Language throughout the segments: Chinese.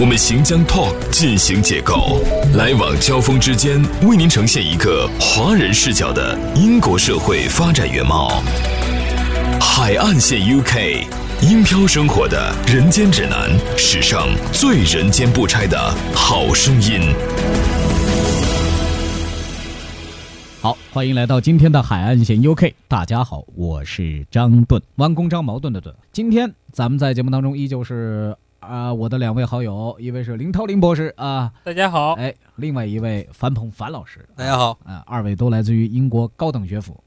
我们行将 Talk 进行解构，来往交锋之间，为您呈现一个华人视角的英国社会发展原貌。海岸线 UK，英漂生活的人间指南，史上最人间不拆的好声音。好，欢迎来到今天的海岸线 UK。大家好，我是张盾，弯弓张矛盾的盾。今天咱们在节目当中依旧是。啊，我的两位好友，一位是林涛林博士啊，大家好。哎，另外一位樊鹏樊老师，大家好。啊，二位都来自于英国高等学府。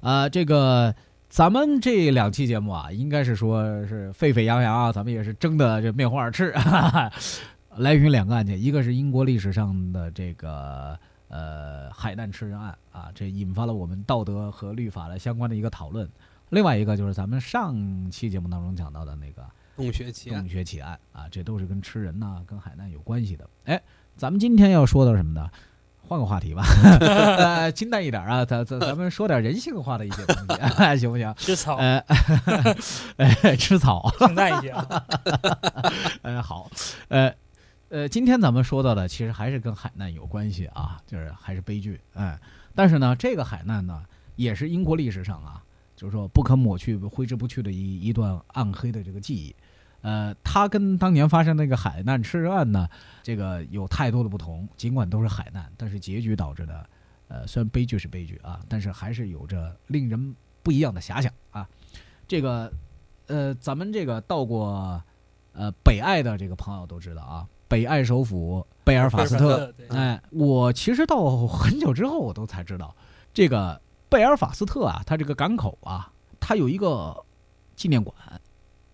啊，这个咱们这两期节目啊，应该是说是沸沸扬扬啊，咱们也是争的这面红耳赤。来源于两个案件，一个是英国历史上的这个呃海难吃人案啊，这引发了我们道德和律法的相关的一个讨论。另外一个就是咱们上期节目当中讲到的那个。洞穴奇案，洞穴奇案啊，这都是跟吃人呐、跟海难有关系的。哎，咱们今天要说的什么呢？换个话题吧，呃清淡一点啊，咱咱咱们说点人性化的一些东西，行不行？吃草，哎，吃草，清淡一些啊。呃，好，呃呃，今天咱们说到的其实还是跟海难有关系啊，就是还是悲剧。哎，但是呢，这个海难呢，也是英国历史上啊。就是说，不可抹去、挥之不去的一一段暗黑的这个记忆，呃，它跟当年发生那个海难吃人案呢，这个有太多的不同。尽管都是海难，但是结局导致的，呃，虽然悲剧是悲剧啊，但是还是有着令人不一样的遐想啊。这个，呃，咱们这个到过，呃，北爱的这个朋友都知道啊，北爱首府贝尔法斯特。哎，我其实到很久之后，我都才知道这个。贝尔法斯特啊，它这个港口啊，它有一个纪念馆，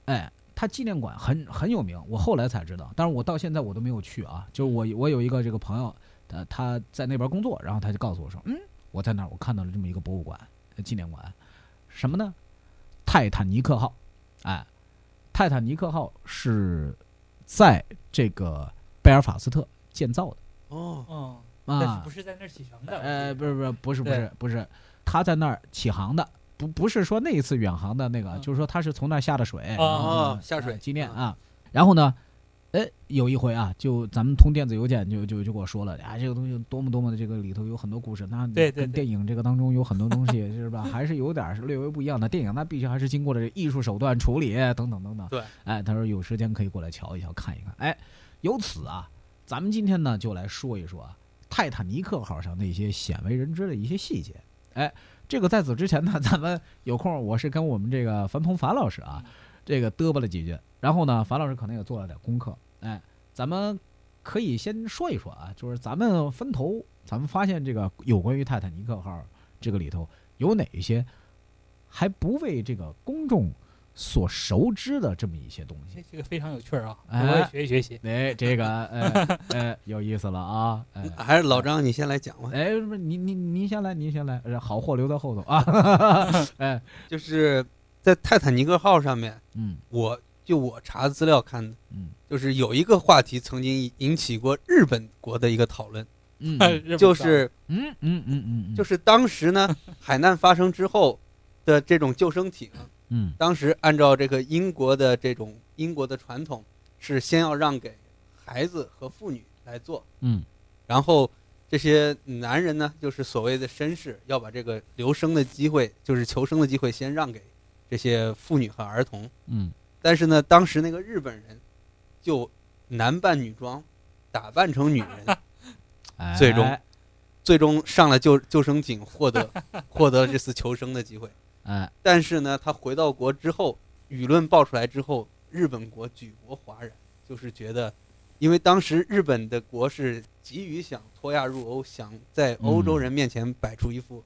哎，它纪念馆很很有名。我后来才知道，但是我到现在我都没有去啊。就是我我有一个这个朋友，呃，他在那边工作，然后他就告诉我说，嗯，我在那儿我看到了这么一个博物馆、纪念馆，什么呢？泰坦尼克号，哎，泰坦尼克号是在这个贝尔法斯特建造的。哦，啊，不是在那儿启程的？呃，不是不是不是不是不是。他在那儿起航的，不不是说那一次远航的那个，就是说他是从那儿下的水啊，下水纪念啊。然后呢，哎，有一回啊，就咱们通电子邮件，就就就给我说了，啊，这个东西多么多么的，这个里头有很多故事，那跟电影这个当中有很多东西是吧，还是有点是略微不一样的。电影那必须还是经过了艺术手段处理等等等等。对，哎，他说有时间可以过来瞧一瞧，看一看。哎，由此啊，咱们今天呢就来说一说泰坦尼克号上那些鲜为人知的一些细节。哎，这个在此之前呢，咱们有空，我是跟我们这个樊鹏樊老师啊，这个嘚啵了几句。然后呢，樊老师可能也做了点功课。哎，咱们可以先说一说啊，就是咱们分头，咱们发现这个有关于泰坦尼克号这个里头有哪一些还不为这个公众。所熟知的这么一些东西，这个非常有趣儿啊！我也学习学习。哎，这个，哎哎，有意思了啊！哎，还是老张，你先来讲吧。哎，不是，您您您先来，您先来，好货留在后头啊！哎，就是在泰坦尼克号上面，嗯，我就我查资料看的，嗯，就是有一个话题曾经引起过日本国的一个讨论，嗯，就是，嗯嗯嗯嗯，就是当时呢，海难发生之后的这种救生艇。嗯，当时按照这个英国的这种英国的传统，是先要让给孩子和妇女来做，嗯，然后这些男人呢，就是所谓的绅士，要把这个留生的机会，就是求生的机会，先让给这些妇女和儿童，嗯，但是呢，当时那个日本人就男扮女装，打扮成女人，最终最终上了救救生艇，获得 获得这次求生的机会。哎，但是呢，他回到国之后，舆论爆出来之后，日本国举国哗然，就是觉得，因为当时日本的国是急于想脱亚入欧，想在欧洲人面前摆出一副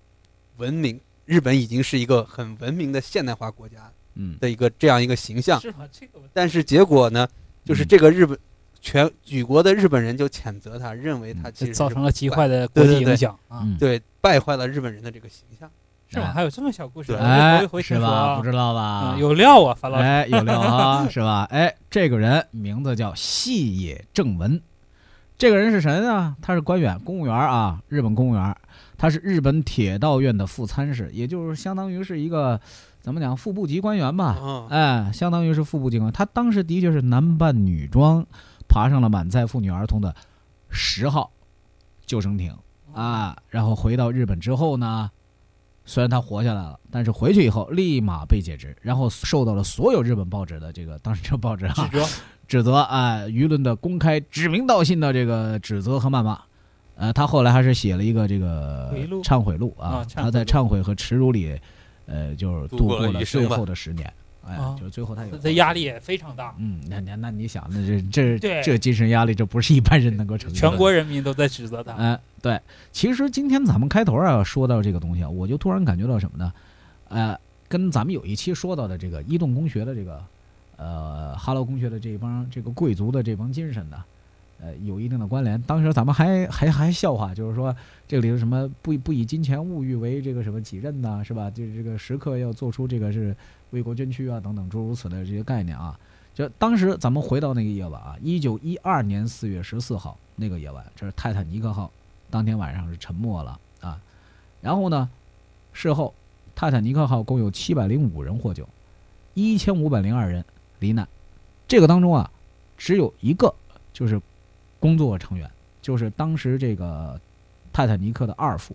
文明，日本已经是一个很文明的现代化国家，嗯的一个这样一个形象。是吗？这个。但是结果呢，就是这个日本全举国的日本人就谴责他，认为他其实造成了极坏的国际影响啊，对，败坏了日本人的这个形象。是吗？还有这么小故事？哎，是吧？不知道吧？有料啊，樊老师。哎，有料啊，是吧？哎，这个人名字叫细野正文。这个人是谁呢？他是官员，公务员啊，日本公务员。他是日本铁道院的副参事，也就是相当于是一个怎么讲副部级官员吧？哎，相当于是副部级官。他当时的确是男扮女装，爬上了满载妇女儿童的十号救生艇啊，然后回到日本之后呢？虽然他活下来了，但是回去以后立马被解职，然后受到了所有日本报纸的这个当时这报纸指责，指责啊，舆论的公开指名道姓的这个指责和谩骂。呃，他后来还是写了一个这个忏悔录啊，他在忏悔和耻辱里，呃，就是度过了最后的十年。哎，就是最后他有这压力也非常大。嗯，那那那你想，那这这这精神压力，这不是一般人能够承受。全国人民都在指责他。嗯，对，其实今天咱们开头啊说到这个东西啊，我就突然感觉到什么呢？呃，跟咱们有一期说到的这个伊顿公学的这个，呃，哈罗公学的这帮这个贵族的这帮精神呢。呃，有一定的关联。当时咱们还还还笑话，就是说这里头什么不不以金钱物欲为这个什么己任呐，是吧？就是这个时刻要做出这个是为国捐躯啊等等诸如此类这些概念啊。就当时咱们回到那个夜晚啊，一九一二年四月十四号那个夜晚，这是泰坦尼克号当天晚上是沉没了啊。然后呢，事后泰坦尼克号共有七百零五人获救，一千五百零二人罹难。这个当中啊，只有一个就是。工作成员就是当时这个泰坦尼克的二副，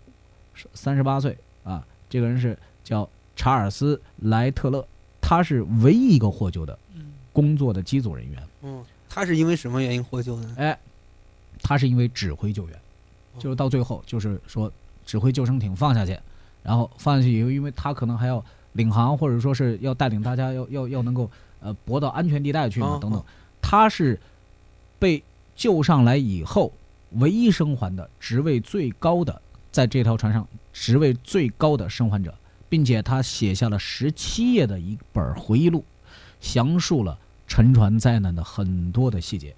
三十八岁啊，这个人是叫查尔斯莱特勒，他是唯一一个获救的工作的机组人员。嗯，他是因为什么原因获救呢？哎，他是因为指挥救援，就是到最后就是说指挥救生艇放下去，然后放下去以后，因为他可能还要领航，或者说是要带领大家要要要能够呃泊到安全地带去嘛等等，他是被。救上来以后，唯一生还的职位最高的，在这条船上职位最高的生还者，并且他写下了十七页的一本回忆录，详述了沉船灾难的很多的细节。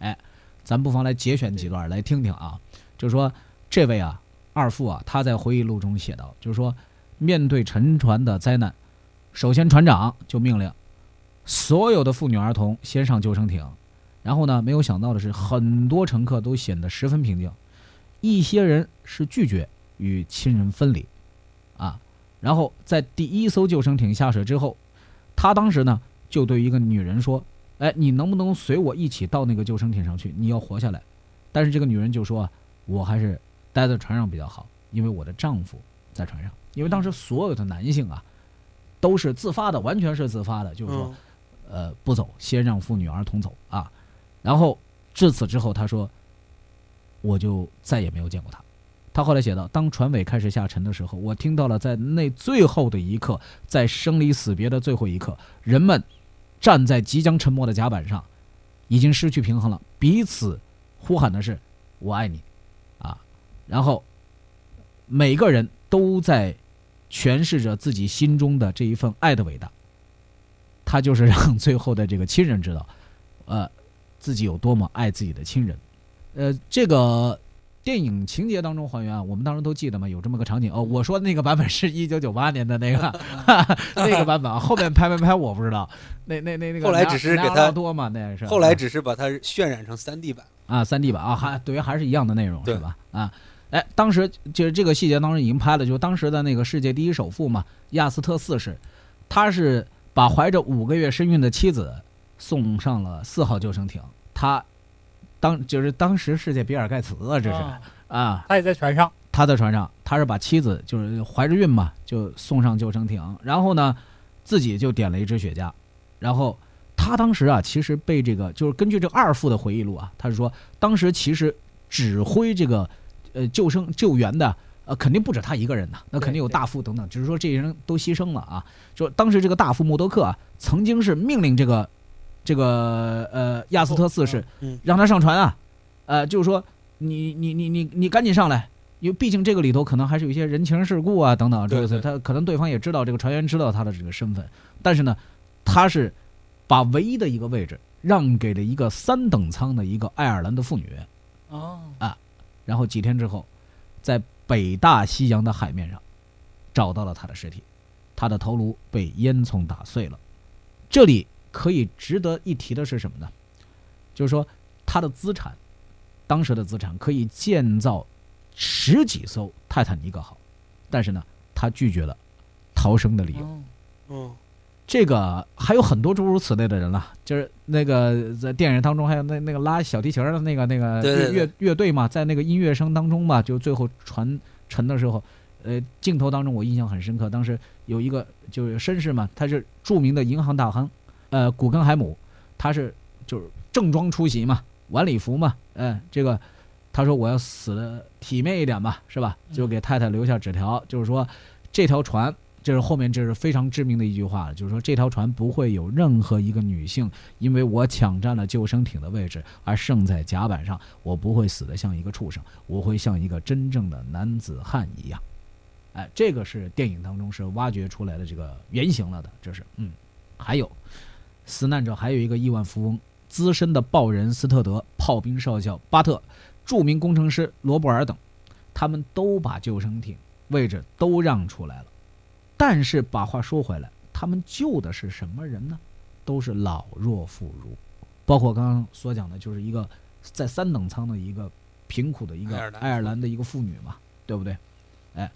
哎，咱不妨来节选几段来听听啊。就是说，这位啊二副啊，他在回忆录中写道，就是说，面对沉船的灾难，首先船长就命令所有的妇女儿童先上救生艇。然后呢？没有想到的是，很多乘客都显得十分平静，一些人是拒绝与亲人分离，啊。然后在第一艘救生艇下水之后，他当时呢就对一个女人说：“哎，你能不能随我一起到那个救生艇上去？你要活下来。”但是这个女人就说：“我还是待在船上比较好，因为我的丈夫在船上。因为当时所有的男性啊，都是自发的，完全是自发的，就是说，呃，不走，先让妇女儿童走啊。”然后至此之后，他说：“我就再也没有见过他。”他后来写道：“当船尾开始下沉的时候，我听到了在那最后的一刻，在生离死别的最后一刻，人们站在即将沉没的甲板上，已经失去平衡了，彼此呼喊的是‘我爱你’，啊，然后每个人都在诠释着自己心中的这一份爱的伟大。他就是让最后的这个亲人知道，呃。”自己有多么爱自己的亲人，呃，这个电影情节当中还原啊，我们当时都记得嘛，有这么个场景哦。我说的那个版本是一九九八年的那个 那个版本啊，后面拍没拍我不知道。那那那那个后来只是给他多嘛，那是后来只是把它渲染成三 D 版啊，三 D 版啊，还等于还是一样的内容是吧？啊，哎，当时就是这个细节当时已经拍了，就当时的那个世界第一首富嘛，亚斯特四世，他是把怀着五个月身孕的妻子。送上了四号救生艇，他当就是当时世界比尔盖茨啊，这是。啊，他也在船上，他在船上，他是把妻子就是怀着孕嘛，就送上救生艇，然后呢，自己就点了一支雪茄，然后他当时啊，其实被这个就是根据这二副的回忆录啊，他是说当时其实指挥这个呃救生救援的呃肯定不止他一个人呐，那肯定有大副等等，只是说这些人都牺牲了啊，就当时这个大副默多克啊，曾经是命令这个。这个呃，亚斯特四世让他上船啊，呃，就是说你你你你你赶紧上来，因为毕竟这个里头可能还是有一些人情世故啊等等，这个他可能对方也知道这个船员知道他的这个身份，但是呢，他是把唯一的一个位置让给了一个三等舱的一个爱尔兰的妇女。哦。啊，然后几天之后，在北大西洋的海面上找到了他的尸体，他的头颅被烟囱打碎了。这里可以值得一提的是什么呢？就是说他的资产，当时的资产可以建造十几艘泰坦尼克号，但是呢，他拒绝了逃生的理由。哦嗯，这个还有很多诸如此类的人了，就是那个在电影当中还有那那个拉小提琴的那个那个对对对乐乐队嘛，在那个音乐声当中嘛，就最后船沉的时候，呃，镜头当中我印象很深刻，当时有一个就是绅士嘛，他是著名的银行大亨，呃，古根海姆，他是就是正装出席嘛，晚礼服嘛，嗯、这个他说我要死的体面一点吧，是吧？就给太太留下纸条，就是说这条船。这是后面这是非常知名的一句话了，就是说这条船不会有任何一个女性因为我抢占了救生艇的位置而剩在甲板上，我不会死得像一个畜生，我会像一个真正的男子汉一样。哎，这个是电影当中是挖掘出来的这个原型了的，这是嗯，还有死难者还有一个亿万富翁，资深的报人斯特德、炮兵少校巴特、著名工程师罗布尔等，他们都把救生艇位置都让出来了。但是把话说回来，他们救的是什么人呢？都是老弱妇孺，包括刚刚所讲的，就是一个在三等舱的一个贫苦的一个爱尔兰爱尔兰的一个妇女嘛，对不对？哎，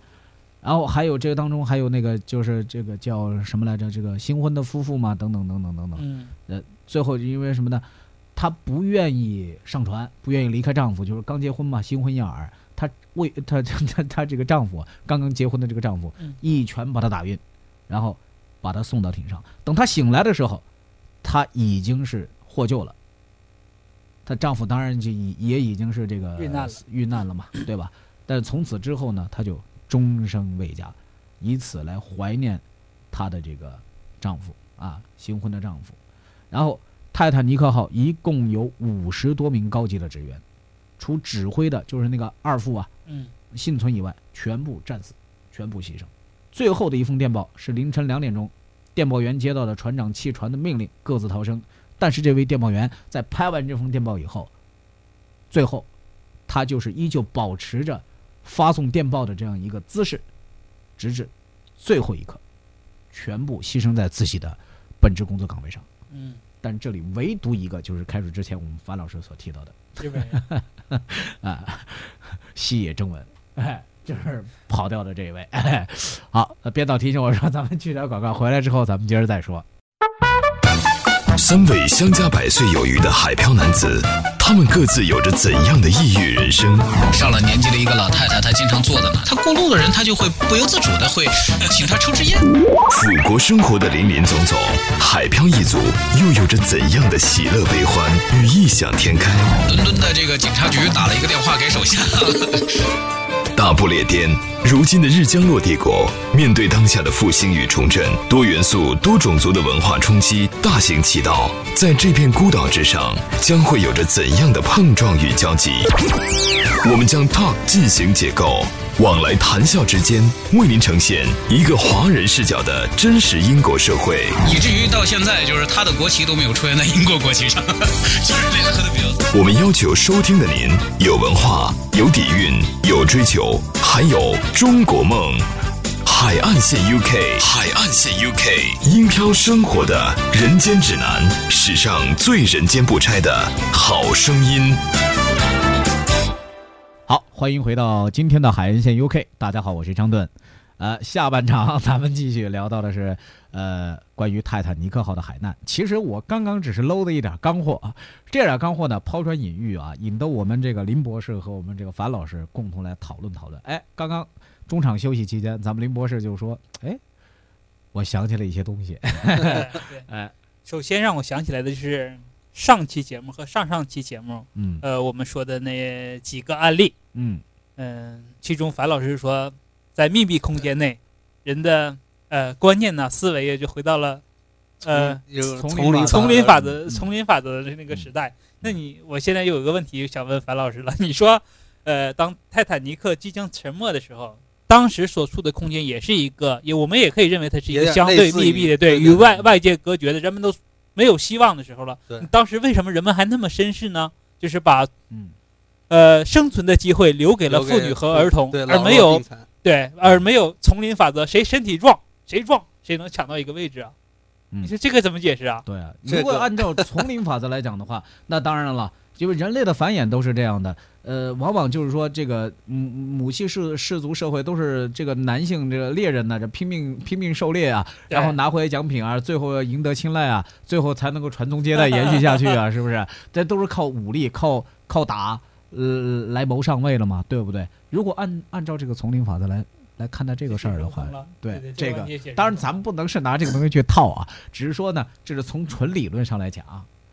然后还有这个当中还有那个就是这个叫什么来着？这个新婚的夫妇嘛，等等等等等等。嗯最后因为什么呢？她不愿意上船，不愿意离开丈夫，就是刚结婚嘛，新婚燕尔。她为她她她她这个丈夫刚刚结婚的这个丈夫嗯，一拳把她打晕，然后把她送到艇上。等她醒来的时候，她已经是获救了。她丈夫当然就已也已经是这个遇难了遇难了嘛，对吧？但从此之后呢，她就终生未嫁，以此来怀念她的这个丈夫啊，新婚的丈夫。然后泰坦尼克号一共有五十多名高级的职员，除指挥的就是那个二副啊嗯幸存以外，全部战死，全部牺牲。最后的一封电报是凌晨两点钟，电报员接到的船长弃船的命令，各自逃生。但是这位电报员在拍完这封电报以后，最后他就是依旧保持着发送电报的这样一个姿势，直至最后一刻，全部牺牲在自己的本职工作岗位上。嗯，但这里唯独一个就是开始之前我们樊老师所提到的日本人 啊，西野正文，哎，就是跑掉的这一位。哎、好，那编导提醒我说，咱们去点广告，回来之后咱们接着再说。三位相加百岁有余的海漂男子，他们各自有着怎样的异域人生？上了年纪的一个老太太，她经常坐在那，她过路的人，她就会不由自主的会呃请她抽支烟。腐国生活的林林总总，海漂一族又有着怎样的喜乐悲欢与异想天开？伦敦的这个警察局打了一个电话给手下，大不列颠，如今的日将落帝国，面对当下的复兴与重振，多元素、多种族的文化冲击大行其道，在这片孤岛之上，将会有着怎样的碰撞与交集？我们将 Talk 进行解构，往来谈笑之间，为您呈现一个华人视角的真实英国社会。以至于到现在，就是他的国旗都没有出现在英国国旗上，就是联合的比较。我们要求收听的您有文化、有底蕴、有追求，还有中国梦。海岸线 UK，海岸线 UK，音飘生活的人间指南，史上最人间不拆的好声音。好，欢迎回到今天的海岸线 UK。大家好，我是张盾。呃，下半场咱们继续聊到的是呃关于泰坦尼克号的海难。其实我刚刚只是搂的一点干货啊，这点干货呢抛砖引玉啊，引得我们这个林博士和我们这个樊老师共同来讨论讨论。哎，刚刚中场休息期间，咱们林博士就说：“哎，我想起了一些东西。哎，首先让我想起来的就是上期节目和上上期节目，嗯呃，我们说的那几个案例，嗯嗯、其中樊老师说，在密闭空间内，人的呃观念呢、思维也就回到了呃丛林丛林法则丛林法则、的那个时代。那你，我现在有一个问题想问樊老师了，你说，呃，当泰坦尼克即将沉没的时候，当时所处的空间也是一个，也我们也可以认为它是一个相对密闭的，对，与外外界隔绝的，人们都没有希望的时候了。当时为什么人们还那么绅士呢？就是把嗯呃生存的机会留给了妇女和儿童，而没有对，而没有丛林法则，谁身体壮谁壮，谁能抢到一个位置啊？嗯你说这个怎么解释啊？对啊，如果按照丛林法则来讲的话，那当然了，因为人类的繁衍都是这样的。呃，往往就是说，这个母母系氏氏族社会都是这个男性这个猎人呢，这拼命拼命狩猎啊，然后拿回奖品啊，最后要赢得青睐啊，最后才能够传宗接代 延续下去啊，是不是？这都是靠武力、靠靠打呃来谋上位了嘛，对不对？如果按按照这个丛林法则来来看待这个事儿的话，对对这个当然，咱们不能是拿这个东西去套啊，只是说呢，这是从纯理论上来讲，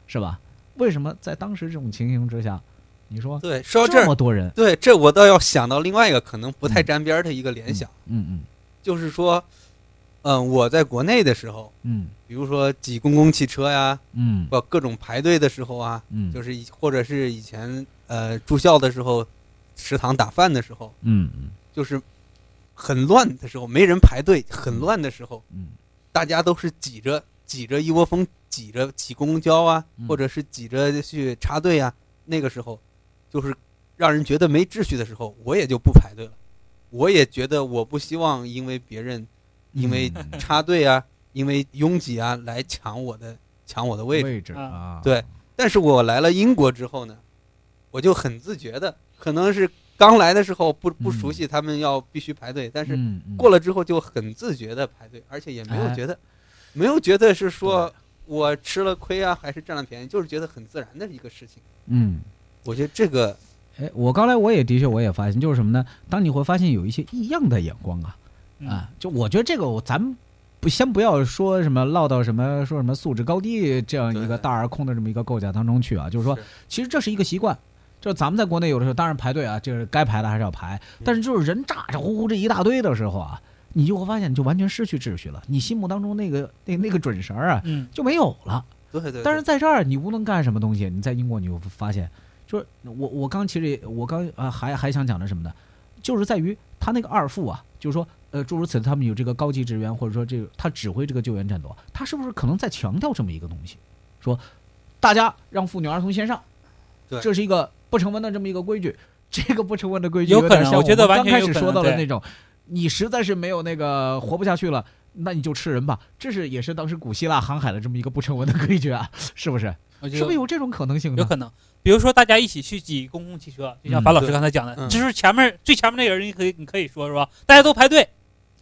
是吧？为什么在当时这种情形之下，你说对，说到这这么，多人，对这我倒要想到另外一个可能不太沾边儿的一个联想，嗯嗯就是说，嗯、我在国内的时候，嗯。比如说挤公共汽车呀，嗯。不各种排队的时候啊，嗯，就是以或者是以前呃住校的时候，食堂打饭的时候，嗯嗯就是很乱的时候，没人排队，很乱的时候，嗯大家都是挤着挤着一窝蜂挤着挤公交啊嗯，或者是挤着去插队啊。那个时候，就是让人觉得没秩序的时候，我也就不排队了。我也觉得我不希望因为别人因为嗯插队啊，因为拥挤啊来抢我的抢我的位置。位置啊啊，对但是我来了英国之后呢，我就很自觉的，可能是刚来的时候不不熟悉，他们要必须排队，但是过了之后就很自觉的排队，而且也没有哎觉得，没有觉得是说我吃了亏啊，还是占了便宜，就是觉得很自然的一个事情。嗯。我觉得这个哎，我刚来我也的确我也发现，就是什么呢？当你会发现有一些异样的眼光啊，嗯啊，就我觉得这个我咱们不先不要说什么落到什么说什么素质高低这样一个大而空的这么一个构架当中去啊，就是说，其实这是一个习惯。就咱们在国内有的时候，当然排队啊，就是该排的还是要排，但是就是人咋咋呼呼这一大堆的时候啊，你就会发现你就完全失去秩序了，你心目当中那个那那个准绳儿啊嗯，就没有了。对对对，但是在这儿你无论干什么东西，你在英国你会发现，就是我我刚其实也我刚啊还还想讲的什么呢？就是在于他那个二副啊，就是说呃诸如此类，他们有这个高级职员或者说这个他指挥这个救援战斗，他是不是可能在强调这么一个东西，说大家让妇女儿童先上，对。这是一个不成文的这么一个规矩。这个不成文的规矩有可点像能我觉得们刚开始完全有可能对说到的那种，你实在是没有那个活不下去了，那你就吃人吧。这是也是当时古希腊航海的这么一个不成文的规矩啊，是不是？是不是有这种可能性呢？有可能。比如说，大家一起去挤公共汽车，就像嗯樊老师刚才讲的，嗯就是前面最前面那个人，你可以你可以说是吧？大家都排队，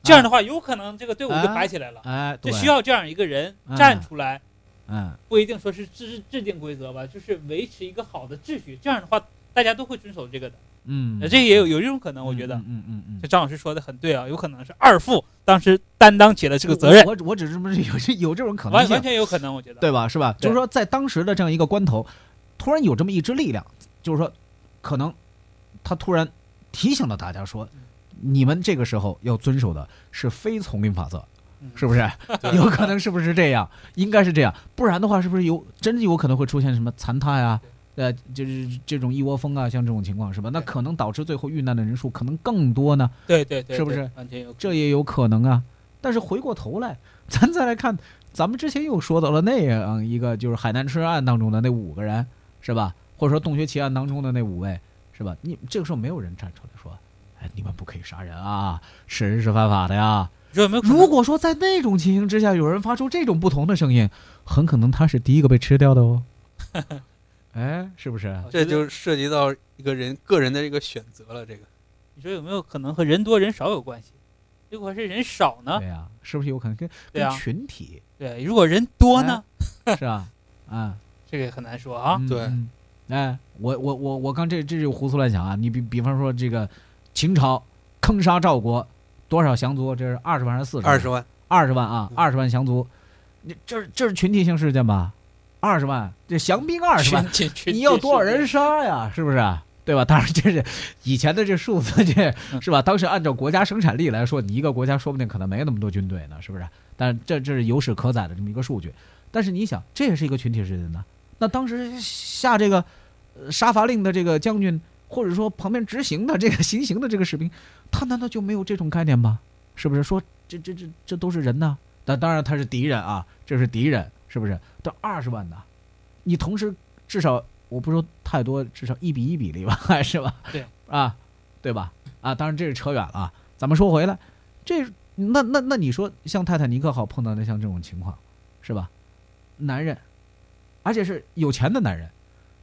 这样的话，有可能这个队伍就排起来了。就需要这样一个人嗯站出来，嗯不一定说是制制定规则吧，就是维持一个好的秩序。这样的话，大家都会遵守这个的。嗯，呃这也有有这种可能，我觉得。嗯嗯嗯嗯就，张老师说的很对啊，有可能是二副当时担当起了这个责任，我我我只是不是有这有这种可能性完完，全有可能，我觉得。对吧？是吧？就是说，在当时的这样一个关头，突然有这么一支力量，就是说，可能他突然提醒了大家说，你们这个时候要遵守的是非丛林法则。嗯是不是？有可能是不是这样？应该是这样，不然的话，是不是有真有可能会出现什么残塌呀？呃，就是这种一窝蜂啊，像这种情况是吧？那可能导致最后遇难的人数可能更多呢，对对对，是不是？这也有可能啊。但是回过头来，咱再来看，咱们之前又说到了那样一个，就是海南吃案当中的那五个人，是吧？或者说洞穴奇案当中的那五位，是吧？你这个时候没有人站出来说，哎，你们不可以杀人啊，吃人是犯法的呀。你说有没有？如果说在那种情形之下，有人发出这种不同的声音，很可能他是第一个被吃掉的哦。哎，是不是？这就涉及到一个人个人的这个选择了。这个你说有没有可能和人多人少有关系？如果是人少呢对？呀、是不是有可能跟跟群体对，如果人多呢？是吧？啊，这个也很难说啊。对哎，我我我我刚这这就胡思乱想啊！你比比方说这个秦朝坑杀赵国多少降卒？这是二十万还是四十？二十万，二十万啊，嗯二十万降卒，你这是这是群体性事件吧？二十万，这降兵二十万，你要多少人？杀呀？是不是？对吧？当然，这是以前的这数字，这嗯是吧？当时按照国家生产力来说，你一个国家说不定可能没那么多军队呢，是不是？但这这是有史可载的这么一个数据。但是你想，这也是一个群体事件呢。那当时下这个呃杀伐令的这个将军，或者说旁边执行的这个行刑的这个士兵，他难道就没有这种概念吗？是不是？说这这这这都是人呢？但当然他是敌人啊，这是敌人，是不是？都二十万呢，你同时至少我不说太多，至少一比一比例吧，是吧？对啊，对吧？啊，当然这是扯远了啊。咱们说回来，这那那那你说像泰坦尼克号碰到的像这种情况，是吧？男人，而且是有钱的男人，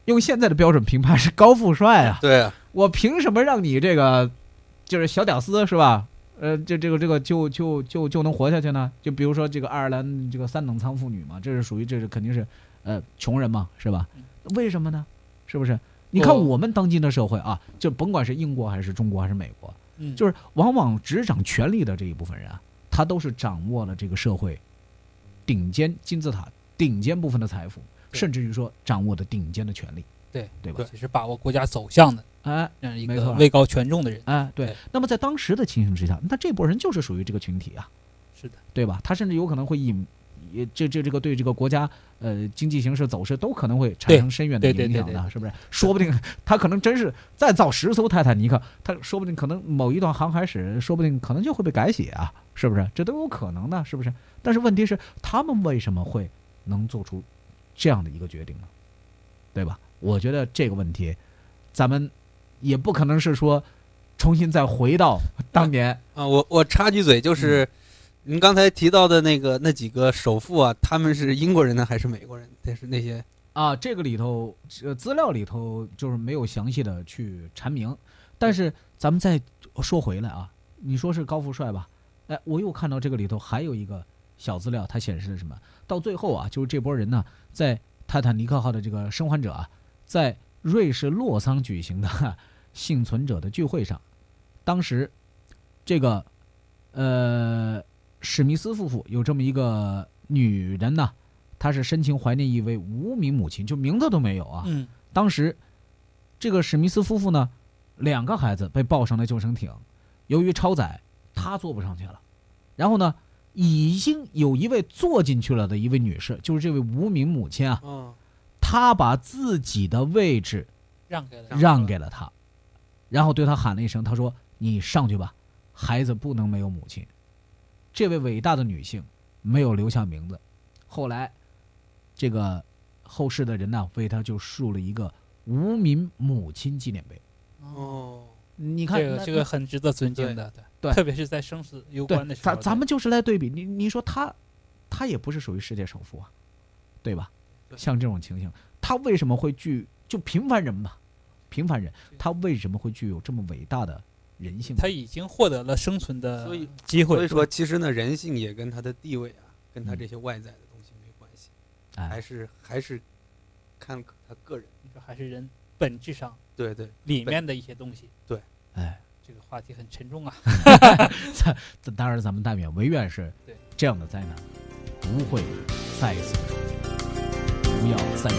用现在的标准评判是高富帅啊。对啊，我凭什么让你这个就是小屌丝是吧？呃，这这个这个就就就就能活下去呢？就比如说这个爱尔兰这个三等舱妇女嘛，这是属于这是肯定是呃穷人嘛，是吧？为什么呢？是不是？你看哦我们当今的社会啊，就甭管是英国还是中国还是美国，嗯，就是往往执掌权力的这一部分人啊，他都是掌握了这个社会顶尖金字塔顶尖部分的财富，对甚至于说掌握的顶尖的权力，对对吧？其实把握国家走向的哎这样一没错个位高权重的人，哎，对对。那么在当时的情形之下，那这波人就是属于这个群体啊，是的，对吧？他甚至有可能会引，也这这这个对这个国家呃经济形势走势都可能会产生深远的影响的，是不是？说不定他可能真是再造十艘泰坦尼克，他说不定可能某一段航海史，说不定可能就会被改写啊，是不是？这都有可能的，是不是？但是问题是，他们为什么会能做出这样的一个决定呢？对吧？我觉得这个问题，咱们也不可能是说重新再回到当年，啊，我我插句嘴，嗯就是您刚才提到的那个那几个首富啊，他们是英国人呢还是美国人？但是那些啊，这个里头呃资料里头就是没有详细的去阐明，但是咱们再说回来啊，你说是高富帅吧？哎，我又看到这个里头还有一个小资料，它显示了什么？到最后啊，就是这波人呢，在泰坦尼克号的这个生还者啊，在瑞士洛桑举行的幸存者的聚会上，当时这个呃史密斯夫妇有这么一个女人呢，她是深情怀念一位无名母亲，就名字都没有啊。嗯，当时这个史密斯夫妇呢，两个孩子被抱上了救生艇，由于超载，她坐不上去了。然后呢，已经有一位坐进去了的一位女士，就是这位无名母亲啊，哦，她把自己的位置让给了让给了他，然后对他喊了一声：“他说你上去吧，孩子不能没有母亲。”这位伟大的女性没有留下名字，后来这个后世的人呢，为她就竖了一个无名母亲纪念碑。哦，你看这个这个很值得尊敬的，对特别是在生死攸关的，时候，咱咱们就是来对比，你你说他，他也不是属于世界首富啊，对吧？对像这种情形，他为什么会具就平凡人吧？平凡人，他为什么会具有这么伟大的人性？他已经获得了生存的机会，所以说其实呢，人性也跟他的地位啊，跟他这些外在的东西没关系，还哎，是还是看他个人。你说还是人本质上对对，里面的一些东西对。哎，这个话题很沉重啊。这当然咱们但愿唯愿是这样的灾难不会再一次重演，不要再